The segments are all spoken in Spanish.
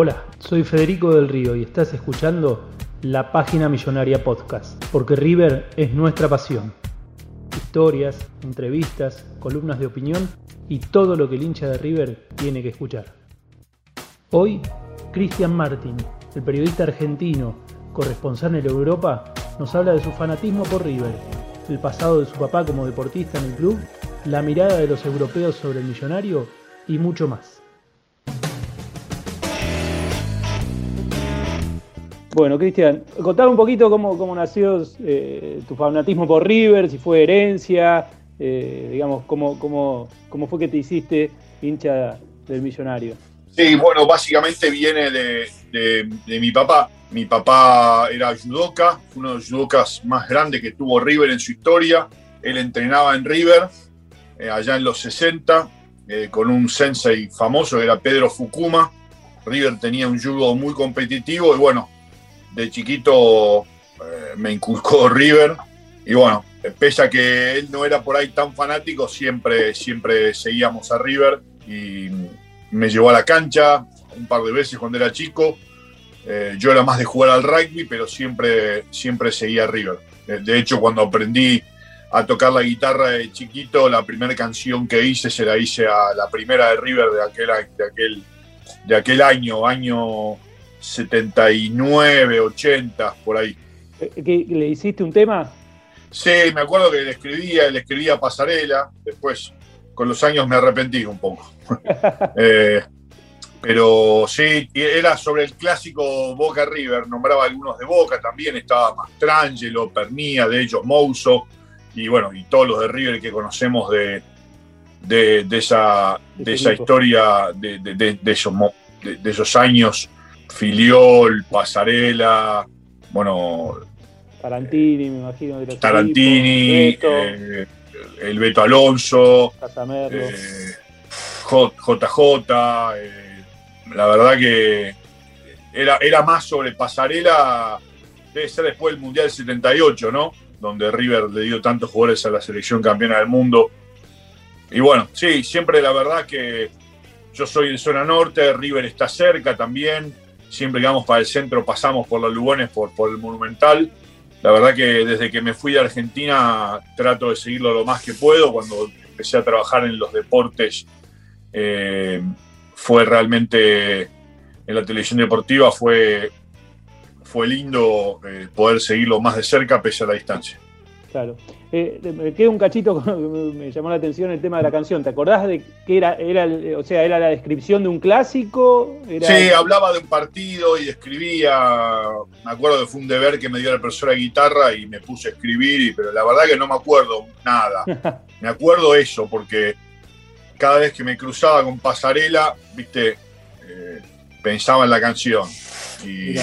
Hola, soy Federico del Río y estás escuchando la Página Millonaria Podcast, porque River es nuestra pasión. Historias, entrevistas, columnas de opinión y todo lo que el hincha de River tiene que escuchar. Hoy, Cristian Martin, el periodista argentino, corresponsal en Europa, nos habla de su fanatismo por River, el pasado de su papá como deportista en el club, la mirada de los europeos sobre el millonario y mucho más. Bueno, Cristian, contame un poquito cómo, cómo nació eh, tu fanatismo por River, si fue herencia, eh, digamos, cómo, cómo, cómo fue que te hiciste hincha del millonario. Sí, bueno, básicamente viene de, mi papá. Mi papá era judoka, uno de los judokas más grandes que tuvo River en su historia. Él entrenaba en River eh, allá en los 60 con un sensei famoso, era Pedro Fukuma. River tenía un judo muy competitivo y bueno, de chiquito eh, me inculcó River y bueno, pese a que él no era por ahí tan fanático, siempre, siempre seguíamos a River y me llevó a la cancha un par de veces cuando era chico. Eh, yo era más de jugar al rugby, pero siempre, siempre seguía a River. De hecho, cuando aprendí a tocar la guitarra de chiquito, la primera canción que hice se la hice a la primera de River de aquel, de aquel, de aquel año, año 79, 80, por ahí. ¿Que ¿Le hiciste un tema? Sí, me acuerdo que le escribía, le escribía Pasarela, después con los años me arrepentí un poco. Eh, pero sí, era sobre el clásico Boca River, nombraba algunos de Boca, también estaba Mastrangelo, Pernía, de ellos Mouso, y bueno, y todos los de River que conocemos de, de, esa, de esa historia, de esos, de, esos años Filiol, Pasarela, bueno. Tarantini, me imagino. Tarantini, eh, el Beto Alonso, eh, JJ. Eh, la verdad que era, era más sobre Pasarela, debe ser después del Mundial 78, ¿no? Donde River le dio tantos jugadores a la selección campeona del mundo. Y bueno, sí, siempre la verdad que yo soy de zona norte, River está cerca también siempre que vamos para el centro pasamos por los Lugones, por, por el Monumental. La verdad que desde que me fui de Argentina trato de seguirlo lo más que puedo. Cuando empecé a trabajar en los deportes eh, fue realmente en la televisión deportiva fue, fue lindo eh, poder seguirlo más de cerca pese a la distancia. Claro. Eh, me queda un cachito, me llamó la atención el tema de la canción. ¿Te acordás de que era, era o sea, era la descripción de un clásico? Sí, hablaba de un partido y escribía. Me acuerdo que fue un deber que me dio la profesora de guitarra y me puse a escribir, pero la verdad que no me acuerdo nada. me acuerdo eso, porque cada vez que me cruzaba con Pasarela, viste, eh, pensaba en la canción. Y,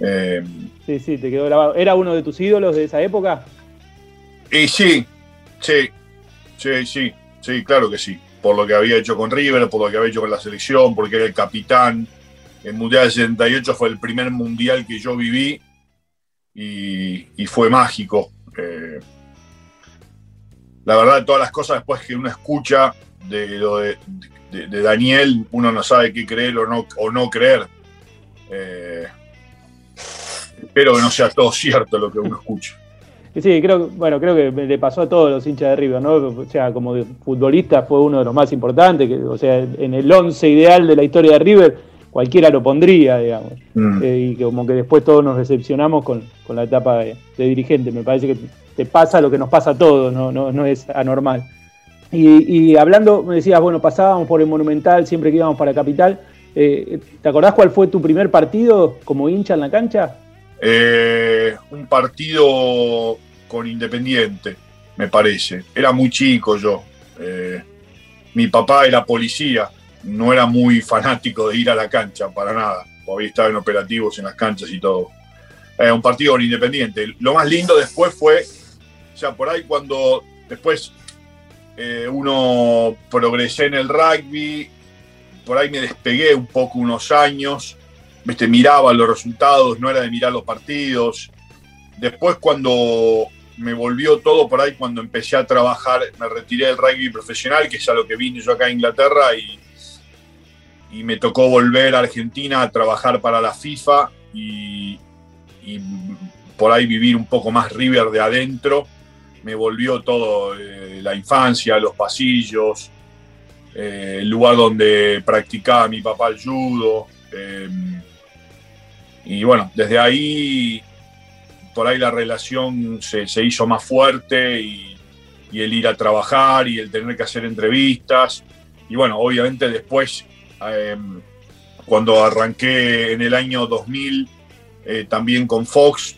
eh, sí, sí, te quedó grabado. ¿Era uno de tus ídolos de esa época? Y sí, sí, sí, sí, sí, claro que sí. Por lo que había hecho con River, por lo que había hecho con la selección, porque era el capitán. El Mundial del 78 fue el primer mundial que yo viví y, fue mágico. Eh, la verdad, todas las cosas después que uno escucha de lo de, Daniel, uno no sabe qué creer o no, o no creer. Eh, espero que no sea todo cierto lo que uno escucha. Sí, creo, bueno, creo que le pasó a todos los hinchas de River, ¿no? O sea, como futbolista fue uno de los más importantes, que, o sea, en el once ideal de la historia de River, cualquiera lo pondría, digamos. Mm. Eh, y como que después todos nos decepcionamos con, la etapa de, dirigente. Me parece que te pasa lo que nos pasa a todos, no, no, no es anormal. Y, hablando, me decías, bueno, pasábamos por el Monumental siempre que íbamos para Capital. Eh, ¿Te acordás cuál fue tu primer partido como hincha en la cancha? Eh, un partido con Independiente, me parece. Era muy chico yo. Eh, mi papá era policía, no era muy fanático de ir a la cancha, para nada. Había estado en operativos en las canchas y todo. un partido con Independiente. Lo más lindo después fue, o sea, por ahí cuando después eh, uno progresé en el rugby, por ahí me despegué un poco unos años, ¿viste? miraba los resultados, no era de mirar los partidos. Después cuando me volvió todo por ahí, cuando empecé a trabajar, me retiré del rugby profesional, que es a lo que vine yo acá a Inglaterra, y, y me tocó volver a Argentina a trabajar para la FIFA y, y por ahí vivir un poco más River de adentro me volvió todo, eh, la infancia, los pasillos, eh, el lugar donde practicaba mi papá el judo. Em, y bueno, desde ahí, por ahí la relación se, hizo más fuerte y, el ir a trabajar y el tener que hacer entrevistas. Y bueno, obviamente después, em, cuando arranqué en el año 2000, eh, también con Fox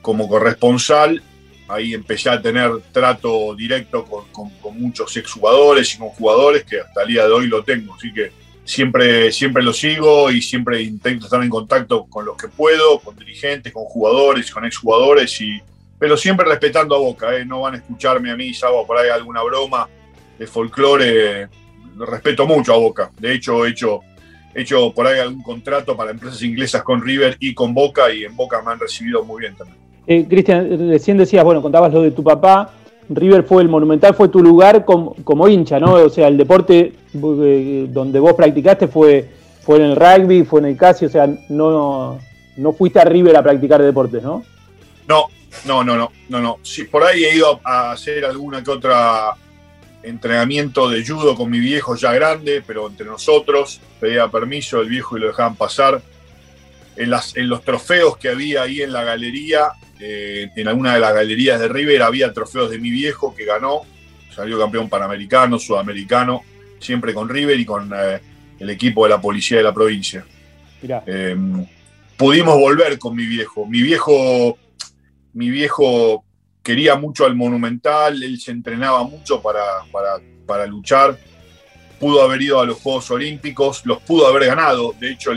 como corresponsal, ahí empecé a tener trato directo con, muchos exjugadores y con jugadores que hasta el día de hoy lo tengo. Así que siempre, siempre lo sigo y siempre intento estar en contacto con los que puedo, con dirigentes, con jugadores, con exjugadores, y, pero siempre respetando a Boca. ¿eh? No van a escucharme a mí hago por ahí alguna broma de folclore. Respeto mucho a Boca. De hecho, he hecho, he hecho por ahí algún contrato para empresas inglesas con River y con Boca y en Boca me han recibido muy bien también. Eh, Cristian, recién decías, bueno, contabas lo de tu papá. River fue el Monumental, fue tu lugar como, hincha, ¿no? O sea, el deporte eh, donde vos practicaste fue, fue en el rugby, fue en el casi, o sea, no, no fuiste a River a practicar deportes, ¿no? No, no, no, no, no, no. Sí, por ahí he ido a hacer alguna que otra entrenamiento de judo con mi viejo ya grande, pero entre nosotros pedía permiso el viejo y lo dejaban pasar. En, las, en los trofeos que había ahí en la galería eh, en alguna de las galerías de River había trofeos de mi viejo que ganó, salió campeón panamericano, sudamericano, siempre con River y con eh, el equipo de la policía de la provincia. Eh, pudimos volver con mi viejo. Mi viejo, mi viejo quería mucho al Monumental, él se entrenaba mucho para, para, luchar. Pudo haber ido a los Juegos Olímpicos, los pudo haber ganado. De hecho,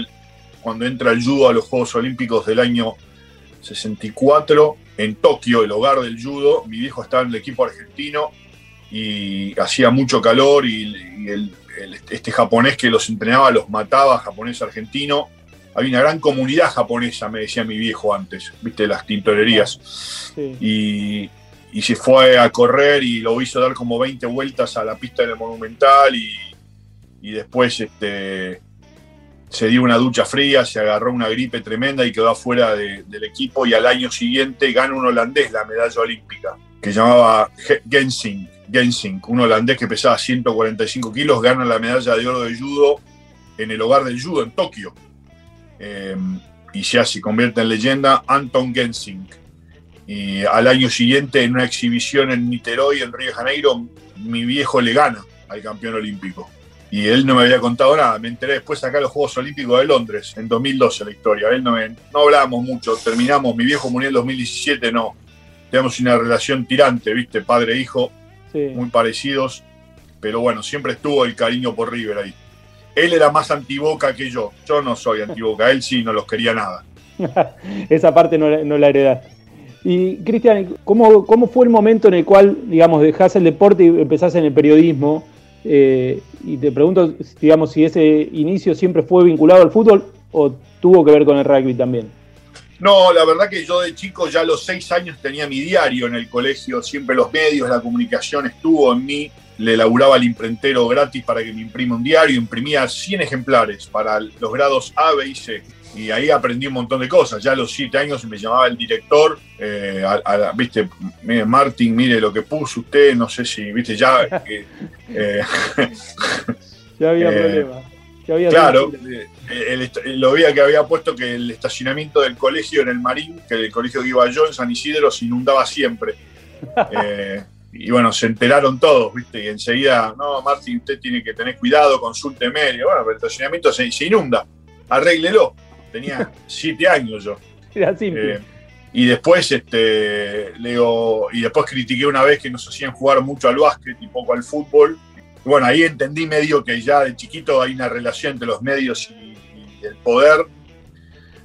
cuando entra el judo a los Juegos Olímpicos del año 64 en Tokio, el hogar del judo. Mi viejo estaba en el equipo argentino y hacía mucho calor y, este japonés que los entrenaba los mataba, japonés argentino. Había una gran comunidad japonesa, me decía mi viejo antes, viste, las tintorerías. Y, y, se fue a correr y lo hizo dar como 20 vueltas a la pista del Monumental y, y después este, se dio una ducha fría, se agarró una gripe tremenda y quedó afuera del equipo y al año siguiente gana un holandés la medalla olímpica, que llamaba Gensing, Gensing, un holandés que pesaba 145 kilos, gana la medalla de oro de judo en el hogar del judo en Tokio. Em, y ya se convierte en leyenda Anton Gensing. Y al año siguiente, en una exhibición en Niterói, en Río de Janeiro, mi viejo le gana al campeón olímpico y él no me había contado nada. Me enteré después acá en los Juegos Olímpicos de Londres, en 2012 la historia. Él no, no hablábamos mucho, terminamos, mi viejo murió en 2017, no. Teníamos una relación tirante, ¿viste? Padre-hijo, e muy parecidos, pero bueno, siempre estuvo el cariño por River ahí. Él era más antiboca que yo, yo no soy antiboca, él sí no los quería nada. Esa parte no, no la heredaste. Y Cristian, ¿cómo, ¿cómo fue el momento en el cual, digamos, dejás el deporte y empezás en el periodismo? Eh, y te pregunto, digamos, si ese inicio siempre fue vinculado al fútbol o tuvo que ver con el rugby también. No, la verdad que yo de chico ya a los seis años tenía mi diario en el colegio, siempre los medios, la comunicación estuvo en mí, le laburaba al imprentero gratis para que me imprima un diario, imprimía 100 ejemplares para los grados A, B y C. y ahí aprendí un montón de cosas. Ya a los siete años me llamaba el director, eh, viste, Martín, mire lo que puso usted, no sé si, viste, ya... Eh, ya había problemas. claro, lo veía que había puesto que el estacionamiento del colegio en el Marín, que el colegio que iba yo en San Isidro, se inundaba siempre. y bueno, se enteraron todos, ¿viste? Y enseguida, no, Martín, usted tiene que tener cuidado, consulte medio. Bueno, pero el estacionamiento se, se inunda, arréglelo tenía siete años yo. Eh, y después, este, leo, y después critiqué una vez que nos hacían jugar mucho al básquet y poco al fútbol. Y bueno, ahí entendí medio que ya de chiquito hay una relación entre los medios y, el poder.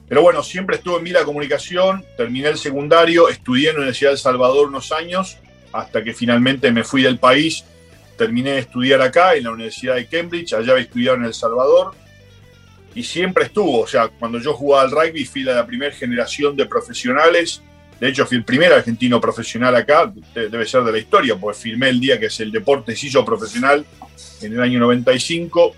Pero bueno, siempre estuve en mí la comunicación, terminé el secundario, estudié en la Universidad de El Salvador unos años, hasta que finalmente me fui del país. Terminé de estudiar acá, en la Universidad de Cambridge, allá había estudiado en El Salvador y siempre estuvo. O sea, cuando yo jugaba al rugby fui de la primera generación de profesionales. De hecho, fui el primer argentino profesional acá, debe ser de la historia, porque firmé el día que es el deporte se profesional en el año 95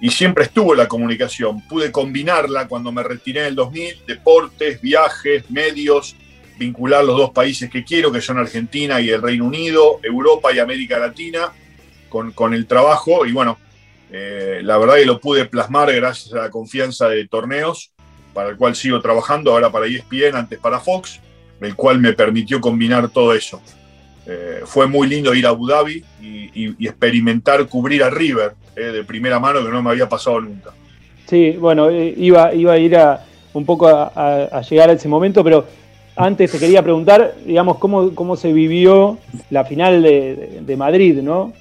y siempre estuvo la comunicación. Pude combinarla cuando me retiré en el 2000, deportes, viajes, medios, vincular los dos países que quiero, que son Argentina y el Reino Unido, Europa y América Latina, con, con el trabajo. Y bueno, eh, la verdad que lo pude plasmar gracias a la confianza de torneos, para el cual sigo trabajando, ahora para ESPN, antes para Fox, el cual me permitió combinar todo eso. Eh, fue muy lindo ir a Abu Dhabi y, experimentar cubrir a River eh, de primera mano que no me había pasado nunca. Sí, bueno, iba, iba a ir a, un poco a, llegar a ese momento, pero antes te quería preguntar, digamos, cómo, cómo se vivió la final de, de Madrid, ¿no?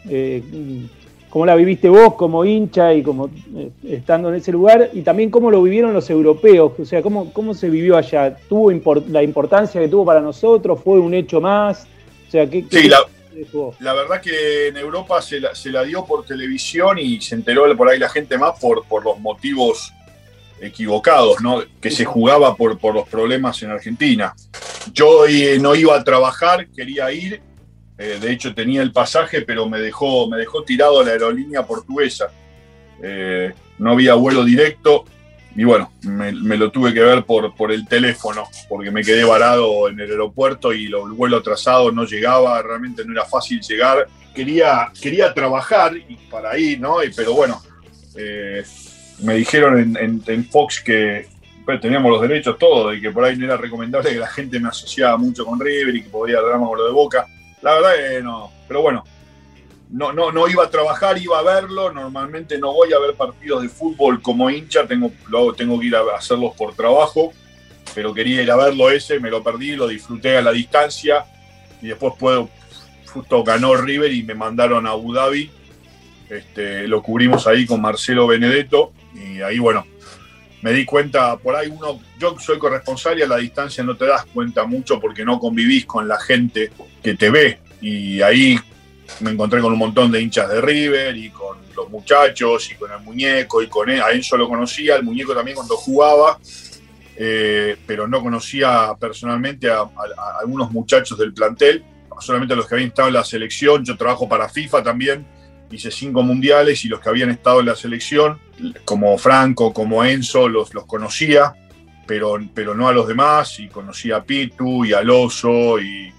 Cómo la viviste vos como hincha y como eh, estando en ese lugar, y también cómo lo vivieron los europeos, o sea, cómo, cómo se vivió allá, tuvo la importancia que tuvo para nosotros, fue un hecho más, o sea, ¿qué, sí, la, verdad que en Europa se la, dio por televisión y se enteró por ahí la gente más por, por los motivos equivocados, ¿no? que se jugaba por, por los problemas en Argentina. Yo eh, no iba a trabajar, quería ir eh, de hecho, tenía el pasaje, pero me dejó, me dejó tirado la aerolínea portuguesa. Eh, no había vuelo directo y bueno, me, lo tuve que ver por, por el teléfono, porque me quedé varado en el aeropuerto y el vuelo atrasado no llegaba, realmente no era fácil llegar. Quería, quería trabajar y para ir, ¿no? pero bueno, eh, me dijeron en, Fox que pues, teníamos los derechos todos y que por ahí no era recomendable que la gente me asociaba mucho con River y que podía drama con lo de Boca. La verdad que no. Pero bueno, no, no, no iba a trabajar, iba a verlo. Normalmente no voy a ver partidos de fútbol como hincha, tengo, tengo que ir a hacerlos por trabajo. Pero quería ir a verlo ese, me lo perdí, lo disfruté a la distancia. Y después puedo, justo ganó River y me mandaron a Abu Dhabi. Este, lo cubrimos ahí con Marcelo Benedetto. Y ahí, bueno, me di cuenta, por ahí uno, yo soy corresponsal y a la distancia no te das cuenta mucho porque no convivís con la gente que te ve. Y ahí me encontré con un montón de hinchas de River y con los muchachos y con el muñeco y con él. A él lo conocía, el muñeco también cuando jugaba, eh, pero no conocía personalmente a, algunos muchachos del plantel, solamente a los que habían estado en la selección. Yo trabajo para FIFA también hice cinco mundiales y los que habían estado en la selección, como Franco, como Enzo, los, los conocía, pero, pero no a los demás, y conocía a Pitu y a Loso y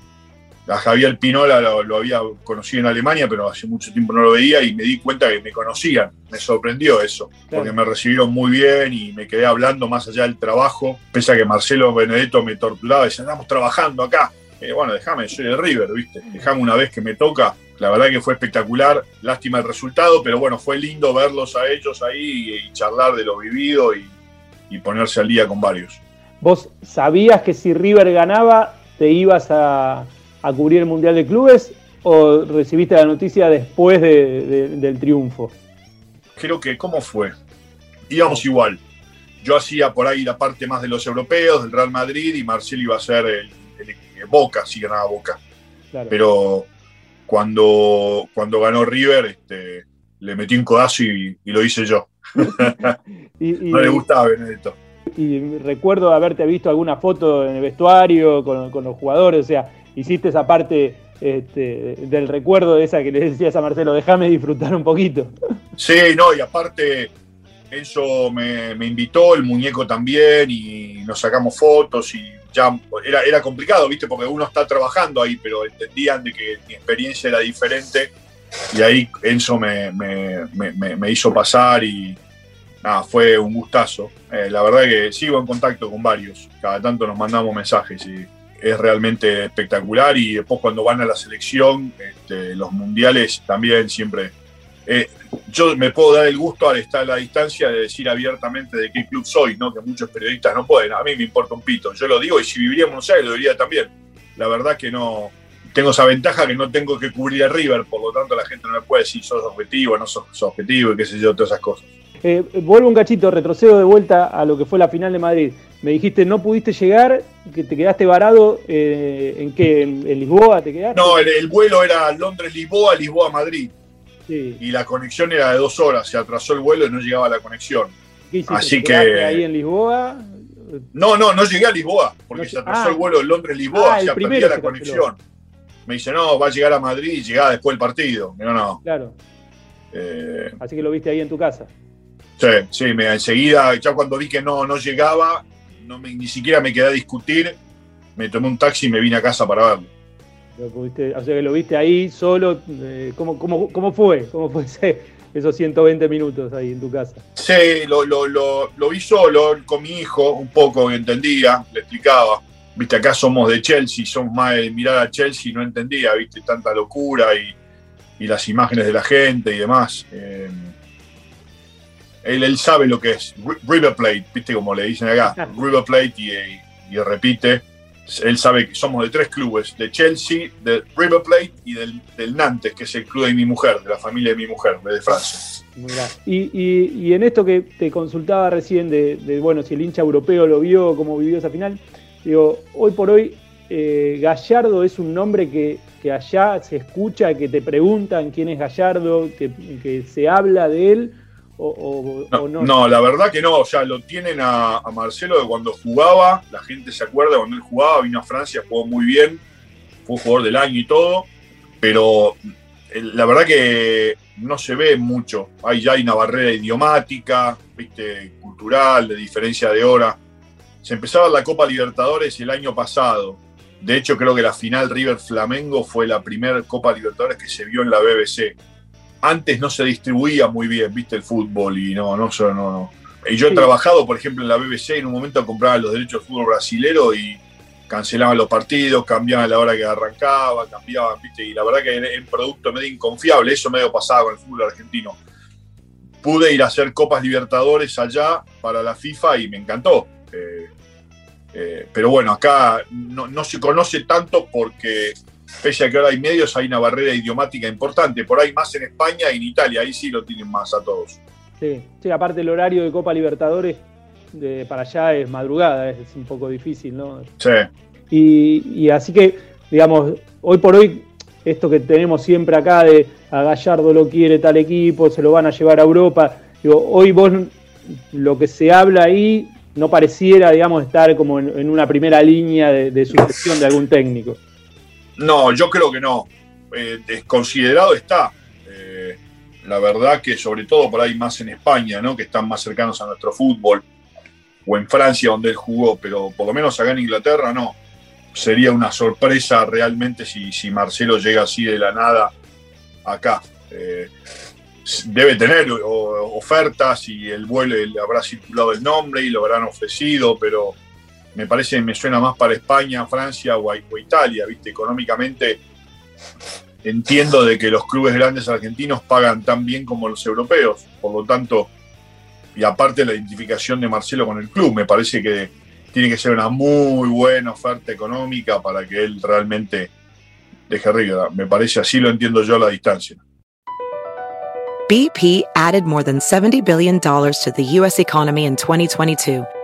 a Javier Pinola lo, había conocido en Alemania, pero hace mucho tiempo no lo veía y me di cuenta que me conocían. Me sorprendió eso, porque me recibieron muy bien y me quedé hablando más allá del trabajo, pese a que Marcelo Benedetto me torturaba, decía, andamos trabajando acá. bueno, déjame, soy de River, ¿viste? Déjame una vez que me toca la verdad que fue espectacular, lástima el resultado, pero bueno, fue lindo verlos a ellos ahí y, charlar de lo vivido y, ponerse al día con varios. ¿Vos sabías que si River ganaba te ibas a, cubrir el Mundial de Clubes o recibiste la noticia después del triunfo? Creo que, ¿cómo fue? Íbamos igual. Yo hacía por ahí la parte más de los europeos, del Real Madrid, y Marcelo iba a ser el, Boca, si ganaba Boca. Pero cuando, cuando ganó River, este, le metí un codazo y, lo hice yo. no le gustaba Benedetto. Y recuerdo haberte visto alguna foto en el vestuario con, los jugadores, o sea, hiciste esa parte este, del recuerdo de esa que le decías a Marcelo, déjame disfrutar un poquito. Sí, no, y aparte Enzo me, me, invitó, el muñeco también, y nos sacamos fotos y ya era, era complicado, ¿viste? Porque uno está trabajando ahí, pero entendían de que mi experiencia era diferente y ahí Enzo me, me, me hizo pasar y nada, fue un gustazo. Eh, la verdad que sigo en contacto con varios, cada tanto nos mandamos mensajes y es realmente espectacular y después cuando van a la selección, este, los mundiales también siempre eh, yo me puedo dar el gusto al estar a la distancia de decir abiertamente de qué club soy, ¿no? que muchos periodistas no pueden. A mí me importa un pito. Yo lo digo y si viviría en Buenos Aires lo diría también. La verdad que no. Tengo esa ventaja que no tengo que cubrir a River, por lo tanto la gente no me puede decir sos objetivo, no sos, objetivo y qué sé yo, todas esas cosas. Eh, vuelvo un cachito, retrocedo de vuelta a lo que fue la final de Madrid. Me dijiste no pudiste llegar, que te quedaste varado, eh, ¿en qué? ¿En, Lisboa te quedaste? No, el vuelo era Londres-Lisboa, Lisboa-Madrid. Y la conexión era de dos horas, se atrasó el vuelo y no llegaba la conexión. Así que. ahí en Lisboa? No, no, no llegué a Lisboa, porque se atrasó el ah. vuelo de Londres-Lisboa, ah, se perdía la conexión. Me dice, no, va a llegar a Madrid y llegaba después del partido. No, no. Claro. Eh, Así que lo viste ahí en tu casa. Sí, sí, me, enseguida, ya cuando vi que no, no llegaba, no ni siquiera me quedé a discutir, me tomé un taxi y me vine a casa para verlo. Lo o sea que lo viste ahí solo. Eh, ¿cómo, cómo, fue? ¿Cómo fue esos 120 minutos ahí en tu casa? Sí, lo, lo, lo, vi solo con mi hijo, un poco, entendía, le explicaba. Viste, acá somos de Chelsea, somos más de mirar a Chelsea, no entendía, viste, tanta locura y, y las imágenes de la gente y demás. Eh, él, él, sabe lo que es River Plate, viste, como le dicen acá, River Plate y, y repite él sabe que somos de tres clubes, de Chelsea, de River Plate y del, Nantes, que es el club de mi mujer, de la familia de mi mujer, de Francia. Y, en esto que te consultaba recién de, bueno, si el hincha europeo lo vio, cómo vivió esa final, digo, hoy por hoy eh, Gallardo es un nombre que, allá se escucha, que te preguntan quién es Gallardo, que se habla de él, no, la verdad que no, o sea, lo tienen a, Marcelo de cuando jugaba, la gente se acuerda cuando él jugaba, vino a Francia, jugó muy bien, fue jugador del año y todo, pero la verdad que no se ve mucho, hay ya hay una barrera idiomática, viste, cultural, de diferencia de hora. Se empezaba la Copa Libertadores el año pasado. De hecho, creo que la final River Flamengo fue la primera Copa Libertadores que se vio en la BBC antes no se distribuía muy bien, viste, el fútbol y no, no, no, no. Y yo he trabajado, por ejemplo, en la BBC, en un momento compraba los derechos del fútbol brasilero y cancelaban los partidos, cambiaban la hora que arrancaba, cambiaban, viste, y la verdad que era un producto medio inconfiable, eso medio pasaba con el fútbol argentino. Pude ir a hacer Copas Libertadores allá para la FIFA y me encantó. Eh, eh, pero bueno, acá no, no se conoce tanto porque pese a que ahora hay medios, hay una barrera idiomática importante. Por ahí más en España y en Italia, ahí sí lo tienen más a todos. Sí, sí aparte el horario de Copa Libertadores de, para allá es madrugada, es, un poco difícil, ¿no? Sí. Y, así que, digamos, hoy por hoy, esto que tenemos siempre acá de a Gallardo lo quiere tal equipo, se lo van a llevar a Europa, digo, hoy vos lo que se habla ahí no pareciera, digamos, estar como en, una primera línea de, de sucesión de algún técnico. No, yo creo que no. Eh, desconsiderado está. Eh, la verdad que sobre todo por ahí más en España, ¿no? que están más cercanos a nuestro fútbol, o en Francia donde él jugó, pero por lo menos acá en Inglaterra no. Sería una sorpresa realmente si, si Marcelo llega así de la nada acá. Eh, debe tener ofertas y el vuelo le habrá circulado el nombre y lo habrán ofrecido, pero me parece, me suena más para España, Francia o, Italia, ¿viste? Económicamente entiendo de que los clubes grandes argentinos pagan tan bien como los europeos, por lo tanto, y aparte la identificación de Marcelo con el club, me parece que tiene que ser una muy buena oferta económica para que él realmente deje River. Me parece así lo entiendo yo a la distancia. BP added more than 70 billion dollars to the US economy in 2022.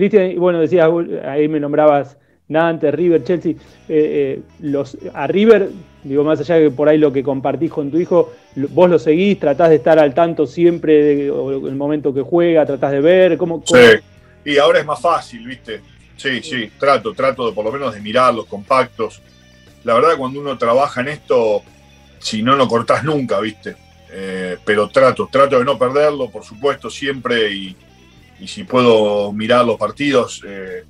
Cristian, bueno, decías, ahí me nombrabas Nantes, River, Chelsea. Eh, los, a River, digo, más allá de que por ahí lo que compartís con tu hijo, vos lo seguís, tratás de estar al tanto siempre del el momento que juega, tratás de ver, ¿cómo, Sí, y ahora es más fácil, ¿viste? Sí, sí, trato, trato de por lo menos de mirar los compactos. La verdad, cuando uno trabaja en esto, si no, no cortás nunca, ¿viste? Eh, pero trato, trato de no perderlo, por supuesto, siempre, y, y si puedo mirar los partidos, eh,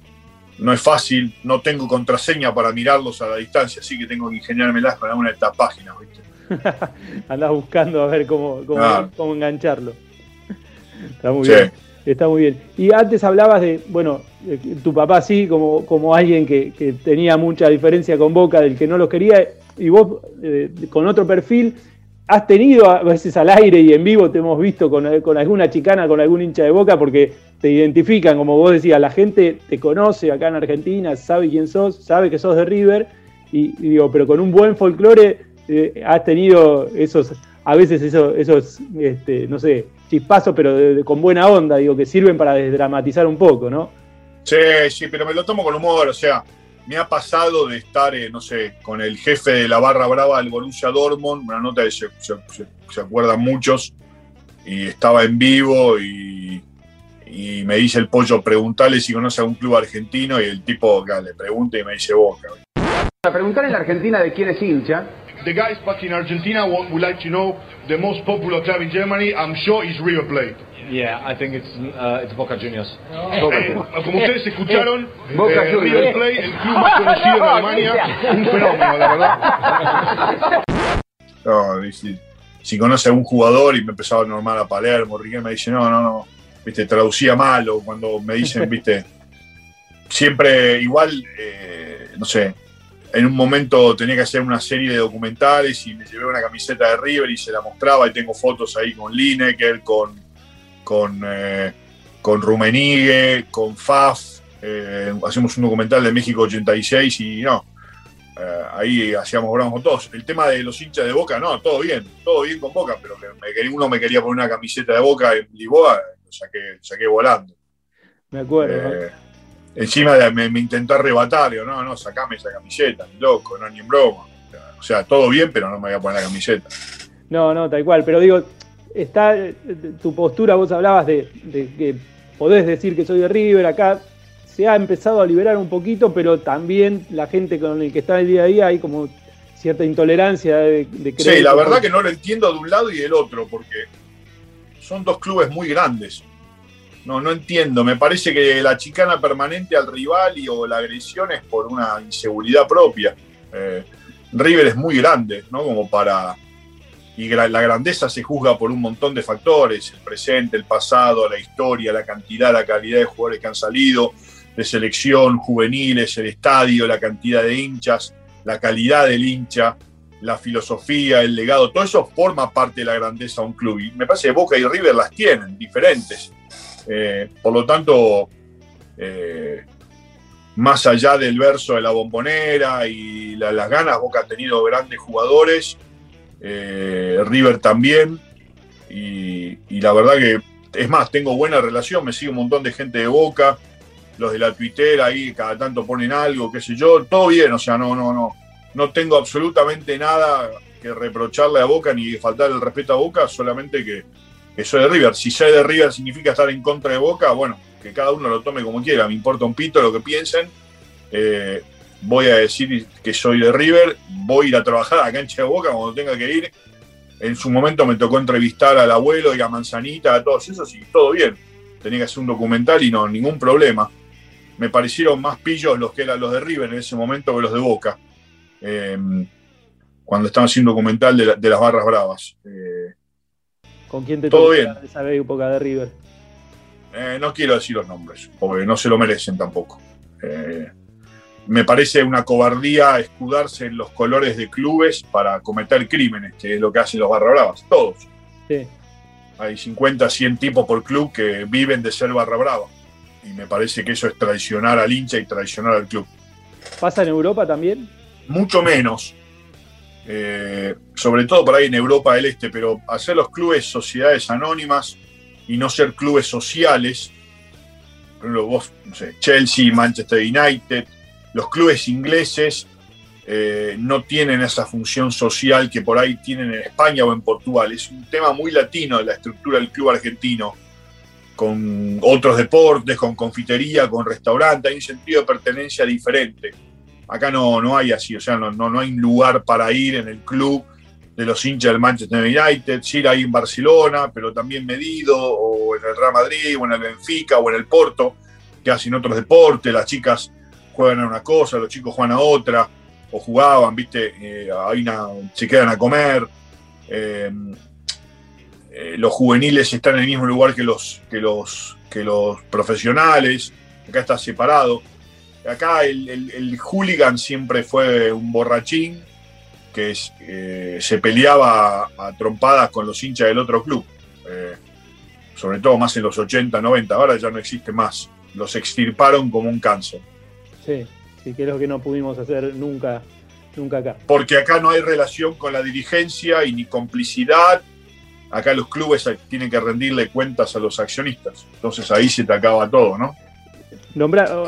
no es fácil, no tengo contraseña para mirarlos a la distancia, así que tengo que ingeniármelas para una de estas páginas, ¿viste? Andás buscando a ver cómo, cómo, cómo engancharlo. Está muy Sí. bien. Está muy bien. Y antes hablabas de, bueno, tu papá sí, como, como alguien que, que tenía mucha diferencia con Boca, del que no los quería, y vos eh, con otro perfil, has tenido a veces al aire y en vivo te hemos visto con, con alguna chicana, con algún hincha de Boca, porque te identifican, como vos decías, la gente te conoce acá en Argentina, sabe quién sos, sabe que sos de River, y, digo, pero con un buen folclore eh, has tenido esos, a veces esos, esos este, no sé, chispazos, pero con buena onda, digo, que sirven para desdramatizar un poco, ¿no? Sí, sí, pero me lo tomo con humor, o sea, me ha pasado de estar, eh, no sé, con el jefe de la barra brava del Borussia Dortmund, una nota que se, se- se- se acuerdan muchos, y estaba en vivo y, y me dice el pollo, preguntale si conoce a un club argentino, y el tipo acá le pregunta y me dice Boca. A preguntar en la Argentina de quién es hincha, The guys back in Argentina would like to know the most popular club in Germany. I'm sure is River Plate. Yeah, I think it's uh, it's Boca Juniors. Eh, como ustedes escucharon, Boca eh, Juniors. River Plate, el club más conocido en Alemania, un fenómeno, la verdad. No, dice, si conoce a un jugador y me empezaba a normar a Palermo, Riquelme me dice, no, no, no, viste, traducía mal o cuando me dicen, viste, siempre igual, eh, no sé, en un momento tenía que hacer una serie de documentales y me llevé una camiseta de River y se la mostraba y tengo fotos ahí con Lineker, con, con, eh, con Rumenigue, con Faf, eh, hacemos un documental de México 86 y no, eh, ahí hacíamos con todos. El tema de los hinchas de Boca, no, todo bien, todo bien con Boca, pero me uno me quería poner una camiseta de Boca en Lisboa, lo saqué, saqué volando. Me acuerdo. ¿no? Encima de- me, me intentó arrebatar, digo, no, no, sacame esa camiseta, ni loco, no, ni en broma. O sea, todo bien, pero no me voy a poner la camiseta. No, no, tal cual. Pero digo, está eh, tu postura, vos hablabas de, de que podés decir que soy de River, acá se ha empezado a liberar un poquito, pero también la gente con el que está el día a día hay como cierta intolerancia de, de creer. Sí, la verdad que no lo entiendo de un lado y del otro, porque son dos clubes muy grandes. No, no entiendo. Me parece que la chicana permanente al rival y o la agresión es por una inseguridad propia. Eh, River es muy grande, ¿no? Como para. Y la grandeza se juzga por un montón de factores: el presente, el pasado, la historia, la cantidad, la calidad de jugadores que han salido, de selección, juveniles, el estadio, la cantidad de hinchas, la calidad del hincha. la filosofía, el legado, todo eso forma parte de la grandeza de un club. Y me parece que Boca y River las tienen, diferentes. Eh, por lo tanto, eh, más allá del verso de la bombonera y las ganas, Boca ha tenido grandes jugadores, eh, River también, y, la verdad que, es más, tengo buena relación, me sigue un montón de gente de Boca, los de la Twitter ahí cada tanto ponen algo, qué sé yo, todo bien, o sea, no, no, no, no tengo absolutamente nada que reprocharle a Boca ni faltar el respeto a Boca, solamente que, soy de River. Si soy de River significa estar en contra de Boca, bueno, que cada uno lo tome como quiera, me importa un pito lo que piensen. Eh, voy a decir que soy de River, voy a ir a trabajar a la cancha de Boca cuando tenga que ir. En su momento me tocó entrevistar al abuelo y a Manzanita, a todos esos, y todo bien. Tenía que hacer un documental y no, ningún problema. Me parecieron más pillos los que eran los de River en ese momento que los de Boca. Em, cuando estaban haciendo documental de, las barras bravas. Eh, ¿Con quién te todo bien. esa época de River? Eh, no quiero decir los nombres, porque no se lo merecen tampoco. Eh, me parece una cobardía escudarse en los colores de clubes para cometer crímenes, que es lo que hacen los barra bravas, todos. Hay 50, 100 tipos por club que viven de ser barra brava. Y me parece que eso es traicionar al hincha y traicionar al club. ¿Pasa en Europa también? mucho menos, eh, sobre todo por ahí en Europa del Este, pero hacer los clubes sociedades anónimas y no ser clubes sociales, por ejemplo, vos, no sé, Chelsea, Manchester United, los clubes ingleses eh, no tienen esa función social que por ahí tienen en España o en Portugal. Es un tema muy latino la estructura del club argentino, con otros deportes, con confitería, con restaurante, hay un sentido de pertenencia diferente. Acá no, no hay así, o sea, no, no, hay lugar para ir en el club de los hinchas del Manchester United, sí hay en Barcelona, pero también medido, o en el Real Madrid, o en el Benfica, o en el Porto, que hacen otros deportes, las chicas juegan a una cosa, los chicos juegan a otra, o jugaban, viste, eh, ahí se quedan a comer. Eh, eh, los juveniles están en el mismo lugar que los, que los, que los profesionales, acá está separado acá el, hooligan siempre fue un borrachín que eh, se peleaba a, trompadas con los hinchas del otro club. Sobre todo más en los 80, 90, ahora ya no existe más. Los extirparon como un cáncer. Sí, sí, que es lo que no pudimos hacer nunca, nunca acá. Porque acá no hay relación con la dirigencia y ni complicidad. Acá los clubes tienen que rendirle cuentas a los accionistas. Entonces ahí se te acaba todo, ¿no?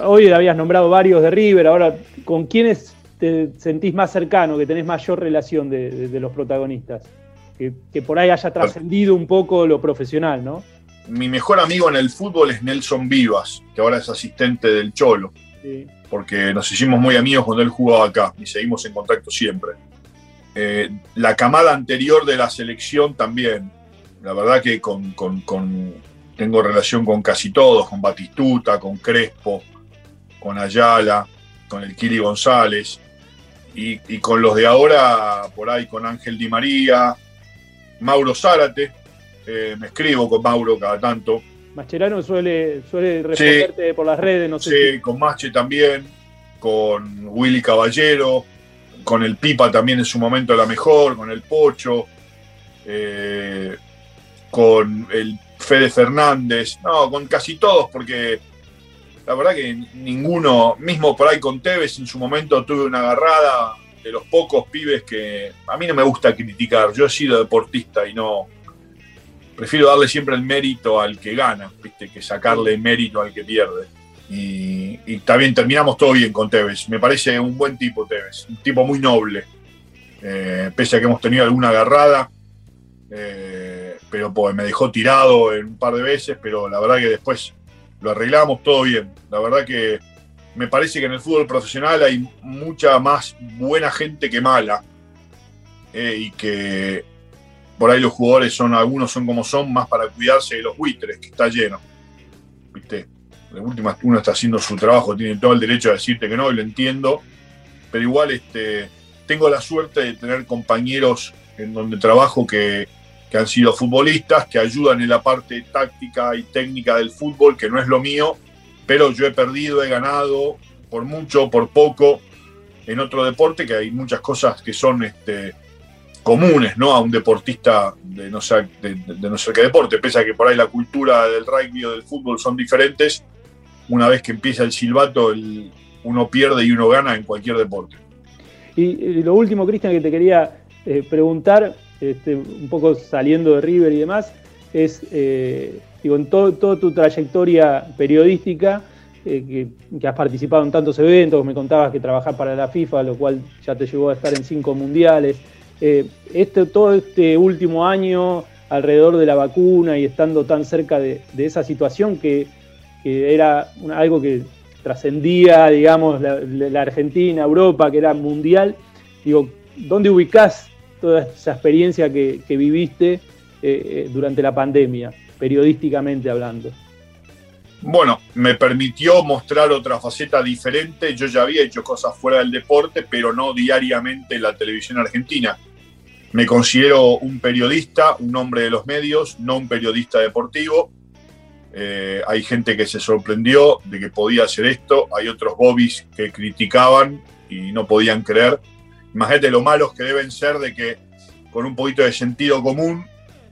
hoy habías nombrado varios de River, ahora, ¿con quiénes te sentís más cercano, que tenés mayor relación de, los protagonistas? Que, por ahí haya trascendido un poco lo profesional, ¿no? Mi mejor amigo en el fútbol es Nelson Vivas, que ahora es asistente del Cholo. Porque nos hicimos muy amigos cuando él jugaba acá y seguimos en contacto siempre. Eh, la camada anterior de la selección también. La verdad que con tengo relación con casi todos, con Batistuta, con Crespo, con Ayala, con el Kili González, y, con los de ahora, por ahí con Ángel Di María, Mauro Zárate, eh, me escribo con Mauro cada tanto. Mascherano suele, suele responderte por las redes, no sé. Sí, con Mache también, con Willy Caballero, con el Pipa también en su momento la mejor, con el Pocho, eh, con el Fede Fernández, no, con casi todos, porque la verdad que ninguno, mismo por ahí con Tevez en su momento tuve una agarrada de los pocos pibes que a mí no me gusta criticar, yo he sido deportista y no, prefiero darle siempre el mérito al que gana, ¿viste? que sacarle mérito al que pierde. Y, también terminamos todo bien con Tevez, me parece un buen tipo Tevez, un tipo muy noble, eh, pese a que hemos tenido alguna agarrada. Eh, pero pues, me dejó tirado en un par de veces, pero la verdad que después lo arreglamos todo bien. La verdad que me parece que en el fútbol profesional hay mucha más buena gente que mala eh, y que por ahí los jugadores son, algunos son como son, más para cuidarse de los buitres, que está lleno. ¿Viste? De última, uno está haciendo su trabajo, tiene todo el derecho a decirte que no, y lo entiendo, pero igual este, tengo la suerte de tener compañeros en donde trabajo que, que han sido futbolistas, que ayudan en la parte táctica y técnica del fútbol, que no es lo mío, pero yo he perdido, he ganado por mucho, por poco, en otro deporte, que hay muchas cosas que son este, comunes ¿no? a un deportista de no, sé, de, no sé qué deporte, pese a que por ahí la cultura del rugby o del fútbol son diferentes, una vez que empieza el silbato uno pierde y uno gana en cualquier deporte. Y, lo último, Cristian, que te quería eh, preguntar, este, un poco saliendo de River y demás, es, eh, digo, en toda tu trayectoria periodística, eh, que, has participado en tantos eventos, me contabas que trabajás para la FIFA, lo cual ya te llevó a estar en cinco mundiales. Este, todo este último año alrededor de la vacuna y estando tan cerca de, esa situación que, era algo que trascendía, digamos, la, Argentina, Europa, que era mundial. Digo, ¿dónde ubicás toda esa experiencia que, viviste eh, eh, durante la pandemia, periodísticamente hablando? Bueno, me permitió mostrar otra faceta diferente. Yo ya había hecho cosas fuera del deporte, pero no diariamente en la televisión argentina. Me considero un periodista, un hombre de los medios, no un periodista deportivo eh, hay gente que se sorprendió de que podía hacer esto, hay otros bobbies que criticaban y no podían creer. Imagínate lo malos que deben ser de que con un poquito de sentido común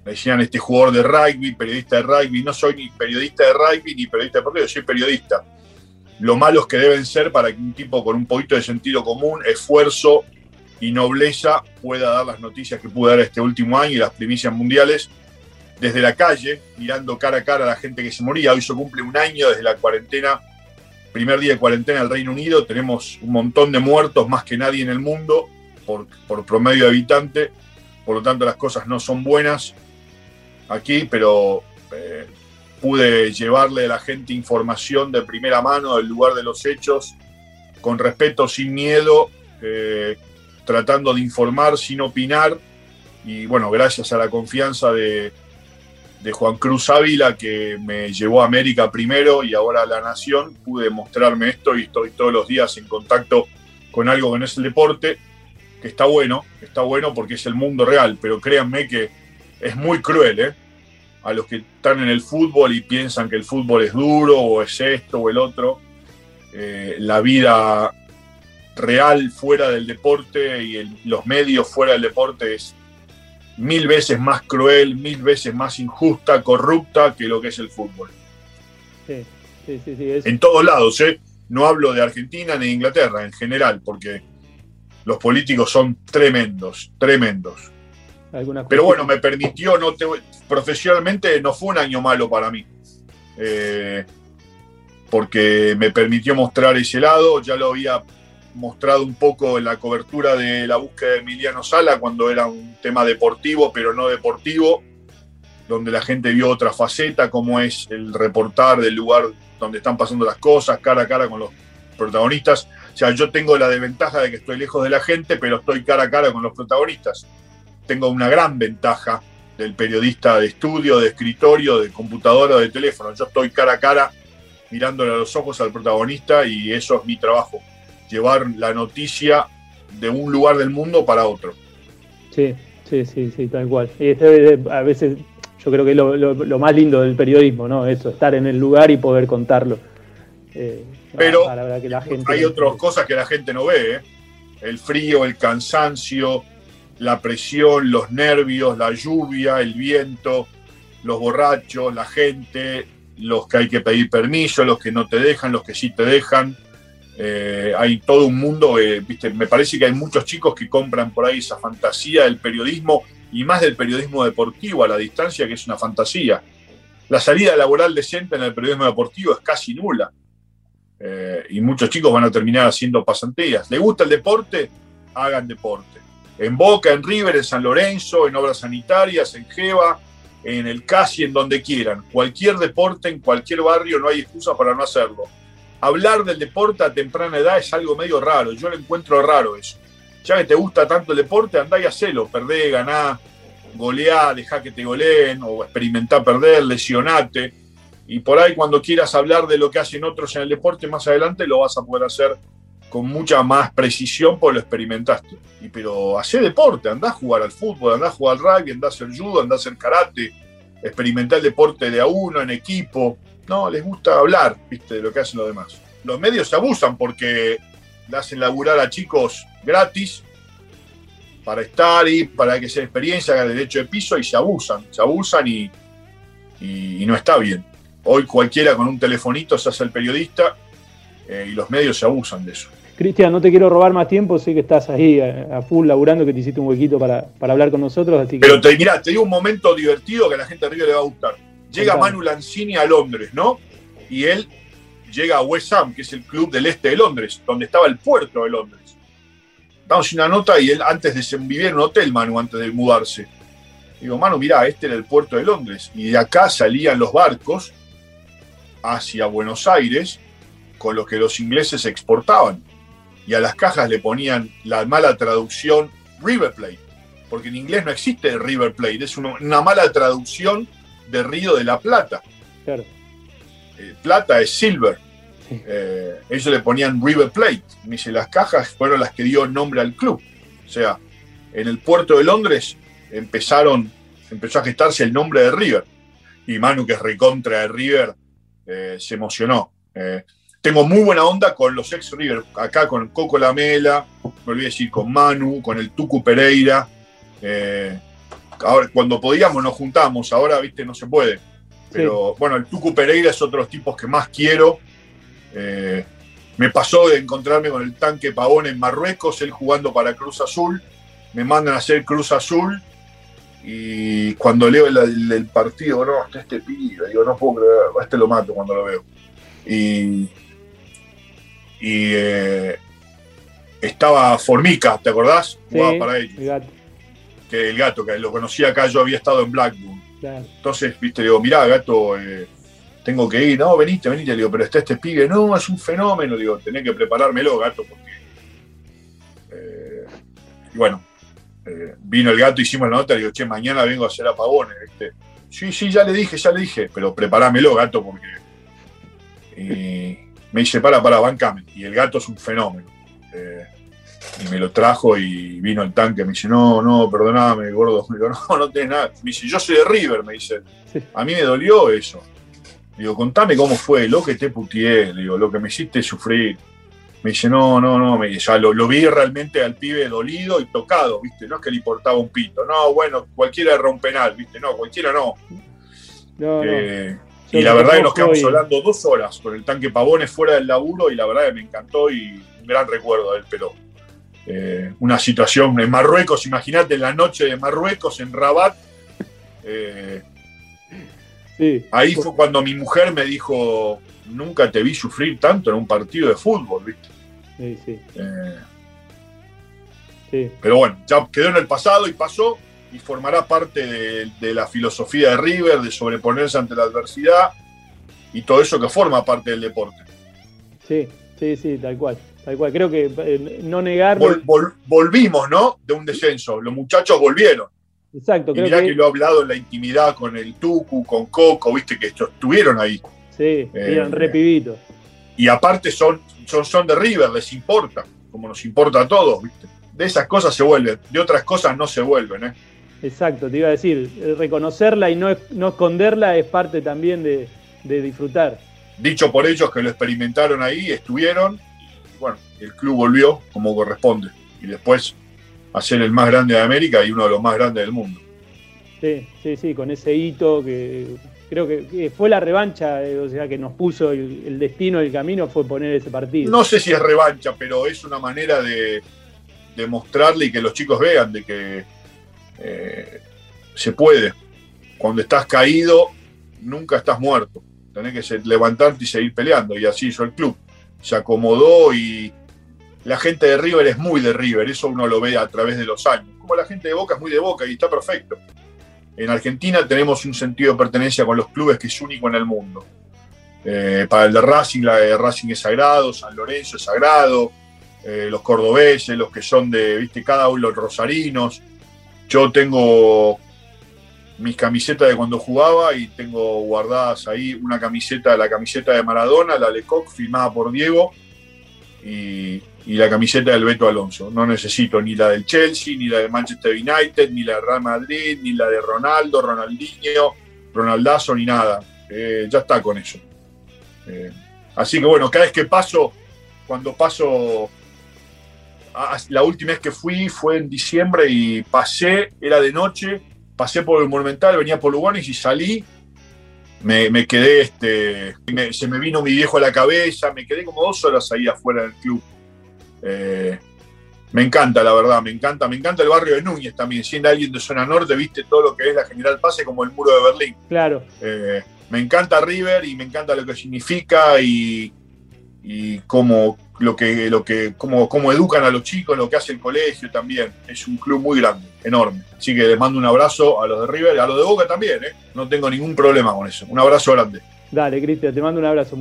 decían este jugador de rugby, periodista de rugby, no soy ni periodista de rugby ni periodista de deporte, soy periodista. Lo malos que deben ser para que un tipo con un poquito de sentido común, esfuerzo y nobleza pueda dar las noticias que pudo dar este último año y las primicias mundiales desde la calle, mirando cara a cara a la gente que se moría. Hoy se cumple un año desde la cuarentena, primer día de cuarentena del Reino Unido. Tenemos un montón de muertos, más que nadie en el mundo, por, promedio de habitante. Por lo tanto, las cosas no son buenas aquí, pero eh, pude llevarle a la gente información de primera mano del lugar de los hechos, con respeto, sin miedo, eh, tratando de informar sin opinar. Y bueno, gracias a la confianza de, Juan Cruz Ávila, que me llevó a América primero y ahora a la Nación, pude mostrarme esto y estoy todos los días en contacto con algo que no es el deporte, que está bueno, está bueno porque es el mundo real, pero créanme que es muy cruel, ¿eh? A los que están en el fútbol y piensan que el fútbol es duro o es esto o el otro, eh, la vida real fuera del deporte y los medios fuera del deporte es mil veces más cruel, mil veces más injusta, corrupta que lo que es el fútbol. Sí, sí, sí. sí En todos lados, ¿eh? No hablo de Argentina ni de Inglaterra, en general, porque los políticos son tremendos, tremendos. Pero bueno, me permitió, no profesionalmente no fue un año malo para mí. Eh, porque me permitió mostrar ese lado, ya lo había mostrado un poco en la cobertura de la búsqueda de Emiliano Sala cuando era un tema deportivo, pero no deportivo, donde la gente vio otra faceta, como es el reportar del lugar donde están pasando las cosas, cara a cara con los protagonistas. O sea, yo tengo la desventaja de que estoy lejos de la gente, pero estoy cara a cara con los protagonistas. Tengo una gran ventaja del periodista de estudio, de escritorio, de computadora, de teléfono. Yo estoy cara a cara mirándole a los ojos al protagonista y eso es mi trabajo llevar la noticia de un lugar del mundo para otro. Sí, sí, sí, sí, tal cual. Y a veces yo creo que es lo, más lindo del periodismo, ¿no? Eso, estar en el lugar y poder contarlo. Eh, Pero hay otras cosas que la gente no ve, ¿eh? El frío, el cansancio, la presión, los nervios, la lluvia, el viento, los borrachos, la gente, los que hay que pedir permiso, los que no te dejan, los que sí te dejan eh, hay todo un mundo, eh, ¿viste? me parece que hay muchos chicos que compran por ahí esa fantasía del periodismo y más del periodismo deportivo a la distancia, que es una fantasía. La salida laboral decente en el periodismo deportivo es casi nula. Eh, y muchos chicos van a terminar haciendo pasantías. ¿Le gusta el deporte? Hagan deporte. En Boca, en River, en San Lorenzo, en obras sanitarias, en Jeva, en el Casi, en donde quieran. Cualquier deporte, en cualquier barrio, no hay excusa para no hacerlo hablar del deporte a temprana edad es algo medio raro. Yo lo encuentro raro eso. Ya que te gusta tanto el deporte, andá y hacelo. Perdé, ganá, goleá, dejá que te goleen, o experimentá perder, lesionate. Y por ahí cuando quieras hablar de lo que hacen otros en el deporte más adelante, lo vas a poder hacer con mucha más precisión porque lo experimentaste. Y, pero hacé deporte, andá a jugar al fútbol, andá a jugar al rugby, andá a hacer judo, andá a hacer karate, experimentar el deporte de a uno, en equipo, no, les gusta hablar, viste, de lo que hacen los demás. Los medios se abusan porque le hacen laburar a chicos gratis para estar y para que sea experiencia, haga derecho de piso y se abusan, se abusan y, y, no está bien. Hoy cualquiera con un telefonito se hace el periodista eh, y los medios se abusan de eso. Cristian, no te quiero robar más tiempo, sé que estás ahí a, full laburando, que te hiciste un huequito para, hablar con nosotros. Pero te, mirá, te digo un momento divertido que a la gente de Río le va a gustar. Llega Manu Lanzini a Londres, ¿no? Y él llega a West Ham, que es el club del este de Londres, donde estaba el puerto de Londres. Damos una nota y él antes de vivir en un hotel, Manu, antes de mudarse. Digo, Manu, mirá, este era el puerto de Londres. Y de acá salían los barcos hacia Buenos Aires con los que los ingleses exportaban. Y a las cajas le ponían la mala traducción River Plate. Porque en inglés no existe River Plate, es una, mala traducción de Río de la Plata. Claro. Eh, plata es silver. Eh, ellos le ponían River Plate. Me dice, las cajas fueron las que dio nombre al club. O sea, en el puerto de Londres empezaron, empezó a gestarse el nombre de River. Y Manu, que es recontra de River, eh, se emocionó. Tengo muy buena onda con los ex River, acá con Coco Lamela, me olvidé decir con Manu, con el Tucu Pereira. Ahora, cuando podíamos nos juntamos, ahora, viste, no se puede. Pero bueno, el Tucu Pereira es otro de los tipos que más quiero eh, me pasó de encontrarme con el tanque Pavón en Marruecos, él jugando para Cruz Azul. Me mandan a hacer Cruz Azul. Y cuando leo el, partido, no, está este pibe, digo, no puedo creer, a este lo mato cuando lo veo. Y, eh, estaba Formica, ¿te acordás? Jugaba para ellos. Que el gato, que lo conocía acá, yo había estado en Blackburn. Entonces, viste, digo, mirá, gato, eh, tengo que ir, no, veniste, veniste, le digo, pero está este pibe, no, es un fenómeno, digo, tenés que preparármelo, gato, porque. Eh, y bueno, eh, vino el gato, hicimos la nota, le digo, che, mañana vengo a hacer apagones, ¿viste? Sí, sí, ya le dije, ya le dije, pero preparámelo, gato, porque. Y me dice, para, para, bancame. Y el gato es un fenómeno. Eh, y me lo trajo y vino el tanque, me dice, no, no, perdoname, gordo. Me digo, no, no tenés nada. Me dice, yo soy de River, me dice. A mí me dolió eso. Digo, contame cómo fue, lo que te putié, digo, lo que me hiciste sufrir. Me dice, no, no, no, me, ya lo, vi realmente al pibe dolido y tocado, ¿viste? No es que le importaba un pito. No, bueno, cualquiera era un penal, ¿viste? No, cualquiera no. Eh, y la verdad que nos quedamos hablando dos horas con el tanque Pavones fuera del laburo y la verdad que me encantó y un gran recuerdo de él, pero eh, una situación en Marruecos, imagínate en la noche de Marruecos, en Rabat, eh, Ahí fue cuando mi mujer me dijo, nunca te vi sufrir tanto en un partido de fútbol, ¿viste? Sí, sí. Eh, sí. Pero bueno, ya quedó en el pasado y pasó y formará parte de, la filosofía de River, de sobreponerse ante la adversidad y todo eso que forma parte del deporte. Sí, sí, sí, tal cual. Tal cual. Creo que eh, no negar. volvimos, ¿no? De un descenso. Los muchachos volvieron. Exacto. Y mirá que... lo he hablado en la intimidad con el Tucu, con Coco, viste que estuvieron ahí. Sí, eran eh, repibitos. Y aparte son, son, son de River, les importa, como nos importa a todos, viste. De esas cosas se vuelven, de otras cosas no se vuelven, ¿eh? Exacto, te iba a decir, reconocerla y no, no esconderla es parte también de, de disfrutar. Dicho por ellos que lo experimentaron ahí, estuvieron, bueno, el club volvió como corresponde. Y después a ser el más grande de América y uno de los más grandes del mundo. Sí, sí, sí, con ese hito que creo que fue la revancha, eh, o sea, que nos puso el, destino, el camino fue poner ese partido. No sé si es revancha, pero es una manera de, mostrarle y que los chicos vean de que eh, se puede. Cuando estás caído, nunca estás muerto. Tenés que levantarte y seguir peleando. Y así hizo el club. Se acomodó y, la gente de River es muy de River, eso uno lo ve a través de los años. Como la gente de Boca es muy de Boca y está perfecto. En Argentina tenemos un sentido de pertenencia con los clubes que es único en el mundo. Eh, para el de Racing, la de Racing es sagrado, San Lorenzo es sagrado, eh, los cordobeses, los que son de, viste, cada uno los rosarinos. Yo tengo mis camisetas de cuando jugaba y tengo guardadas ahí una camiseta, la camiseta de Maradona, la Lecoq, firmada por Diego, y, y la camiseta del Beto Alonso. No necesito ni la del Chelsea, ni la de Manchester United, ni la de Real Madrid, ni la de Ronaldo, Ronaldinho, Ronaldazo, ni nada. Eh, ya está con eso. Eh, así que bueno, cada vez que paso, cuando paso la última vez que fui fue en diciembre y pasé, era de noche, pasé por el Monumental, venía por Lugones y salí. Me, quedé, este, se me vino mi viejo a la cabeza, me quedé como dos horas ahí afuera del club. Eh, me encanta, la verdad, me encanta, me encanta el barrio de Núñez también. Siendo alguien de zona norte, viste todo lo que es la General Pase como el muro de Berlín. Claro. Eh, me encanta River y me encanta lo que significa y, y cómo, lo que, lo que, cómo, cómo educan a los chicos, lo que hace el colegio también. Es un club muy grande, enorme. Así que les mando un abrazo a los de River, a los de Boca también, ¿eh? No tengo ningún problema con eso. Un abrazo grande. Dale, Cristian, te mando un abrazo.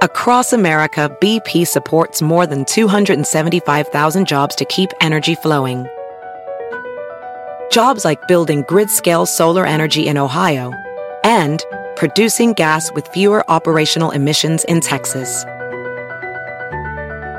Across America, BP supports more than 275,000 jobs to keep energy flowing. Jobs like building grid-scale solar energy in Ohio and producing gas with fewer operational emissions in Texas.